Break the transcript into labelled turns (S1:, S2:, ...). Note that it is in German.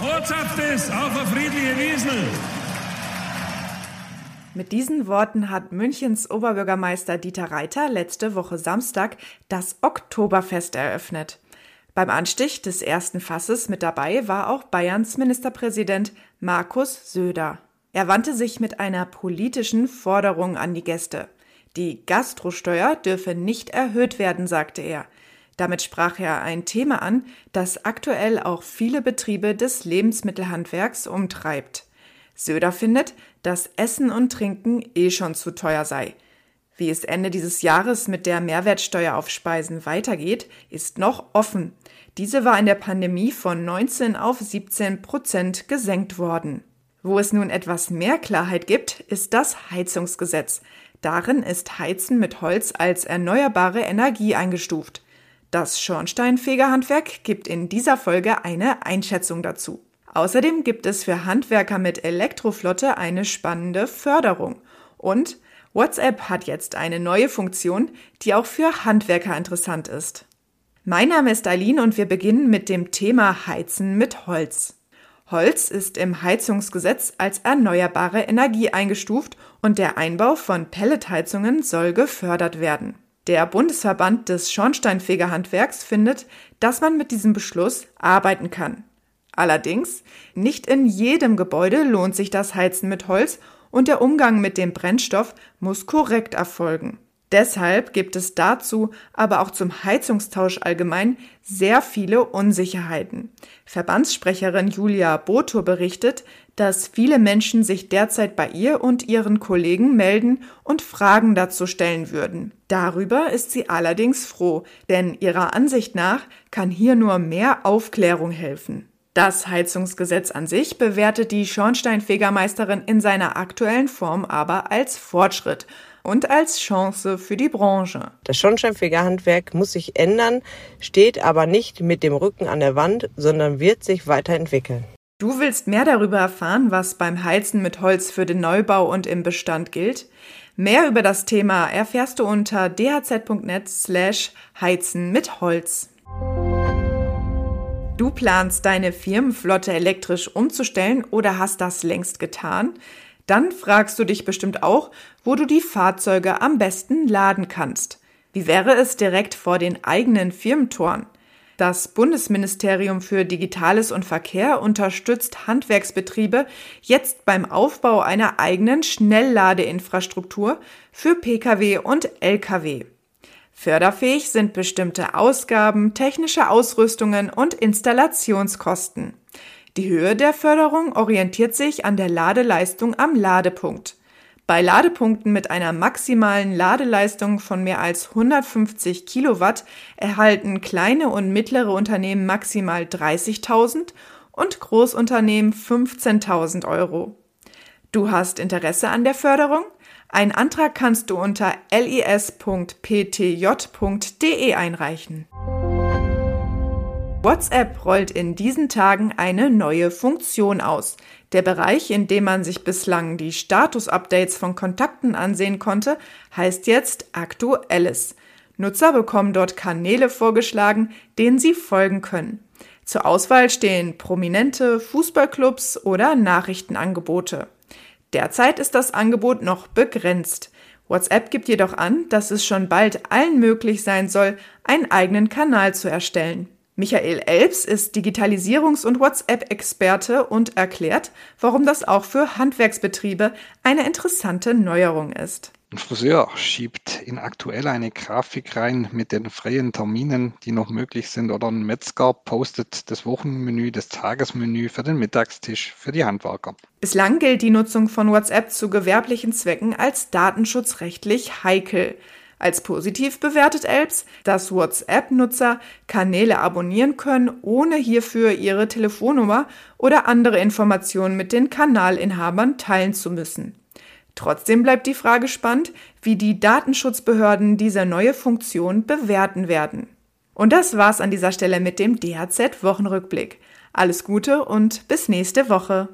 S1: Wirtschaft ist auf eine friedliche Wiesel.
S2: Mit diesen Worten hat Münchens Oberbürgermeister Dieter Reiter letzte Woche Samstag das Oktoberfest eröffnet. Beim Anstich des ersten Fasses mit dabei war auch Bayerns Ministerpräsident Markus Söder. Er wandte sich mit einer politischen Forderung an die Gäste. Die Gastrosteuer dürfe nicht erhöht werden, sagte er. Damit sprach er ein Thema an, das aktuell auch viele Betriebe des Lebensmittelhandwerks umtreibt. Söder findet, dass Essen und Trinken eh schon zu teuer sei. Wie es Ende dieses Jahres mit der Mehrwertsteuer auf Speisen weitergeht, ist noch offen. Diese war in der Pandemie von 19 auf 17 Prozent gesenkt worden. Wo es nun etwas mehr Klarheit gibt, ist das Heizungsgesetz. Darin ist Heizen mit Holz als erneuerbare Energie eingestuft. Das Schornsteinfegerhandwerk gibt in dieser Folge eine Einschätzung dazu. Außerdem gibt es für Handwerker mit Elektroflotte eine spannende Förderung. Und WhatsApp hat jetzt eine neue Funktion, die auch für Handwerker interessant ist. Mein Name ist Eileen und wir beginnen mit dem Thema Heizen mit Holz. Holz ist im Heizungsgesetz als erneuerbare Energie eingestuft und der Einbau von Pelletheizungen soll gefördert werden. Der Bundesverband des Schornsteinfegerhandwerks findet, dass man mit diesem Beschluss arbeiten kann. Allerdings, nicht in jedem Gebäude lohnt sich das Heizen mit Holz und der Umgang mit dem Brennstoff muss korrekt erfolgen. Deshalb gibt es dazu, aber auch zum Heizungstausch allgemein, sehr viele Unsicherheiten. Verbandssprecherin Julia Boto berichtet, dass viele Menschen sich derzeit bei ihr und ihren Kollegen melden und Fragen dazu stellen würden. Darüber ist sie allerdings froh, denn ihrer Ansicht nach kann hier nur mehr Aufklärung helfen. Das Heizungsgesetz an sich bewertet die Schornsteinfegermeisterin in seiner aktuellen Form aber als Fortschritt und als Chance für die Branche.
S3: Das Schornsteinfegerhandwerk muss sich ändern, steht aber nicht mit dem Rücken an der Wand, sondern wird sich weiterentwickeln.
S2: Du willst mehr darüber erfahren, was beim Heizen mit Holz für den Neubau und im Bestand gilt? Mehr über das Thema erfährst du unter dhz.net slash heizen mit Holz. Du planst deine Firmenflotte elektrisch umzustellen oder hast das längst getan? Dann fragst du dich bestimmt auch, wo du die Fahrzeuge am besten laden kannst. Wie wäre es direkt vor den eigenen Firmentoren? Das Bundesministerium für Digitales und Verkehr unterstützt Handwerksbetriebe jetzt beim Aufbau einer eigenen Schnellladeinfrastruktur für Pkw und Lkw. Förderfähig sind bestimmte Ausgaben, technische Ausrüstungen und Installationskosten. Die Höhe der Förderung orientiert sich an der Ladeleistung am Ladepunkt. Bei Ladepunkten mit einer maximalen Ladeleistung von mehr als 150 Kilowatt erhalten kleine und mittlere Unternehmen maximal 30.000 und Großunternehmen 15.000 Euro. Du hast Interesse an der Förderung? Ein Antrag kannst du unter lis.ptj.de einreichen. WhatsApp rollt in diesen Tagen eine neue Funktion aus. Der Bereich, in dem man sich bislang die Status-Updates von Kontakten ansehen konnte, heißt jetzt Aktuelles. Nutzer bekommen dort Kanäle vorgeschlagen, denen sie folgen können. Zur Auswahl stehen prominente Fußballclubs oder Nachrichtenangebote. Derzeit ist das Angebot noch begrenzt. WhatsApp gibt jedoch an, dass es schon bald allen möglich sein soll, einen eigenen Kanal zu erstellen. Michael Elbs ist Digitalisierungs- und WhatsApp-Experte und erklärt, warum das auch für Handwerksbetriebe eine interessante Neuerung ist.
S4: Ein Friseur schiebt in aktuell eine Grafik rein mit den freien Terminen, die noch möglich sind, oder ein Metzger postet das Wochenmenü, das Tagesmenü für den Mittagstisch für die Handwerker.
S2: Bislang gilt die Nutzung von WhatsApp zu gewerblichen Zwecken als datenschutzrechtlich heikel. Als positiv bewertet Elbs, dass WhatsApp-Nutzer Kanäle abonnieren können, ohne hierfür ihre Telefonnummer oder andere Informationen mit den Kanalinhabern teilen zu müssen. Trotzdem bleibt die Frage spannend, wie die Datenschutzbehörden diese neue Funktion bewerten werden. Und das war's an dieser Stelle mit dem DHZ Wochenrückblick. Alles Gute und bis nächste Woche.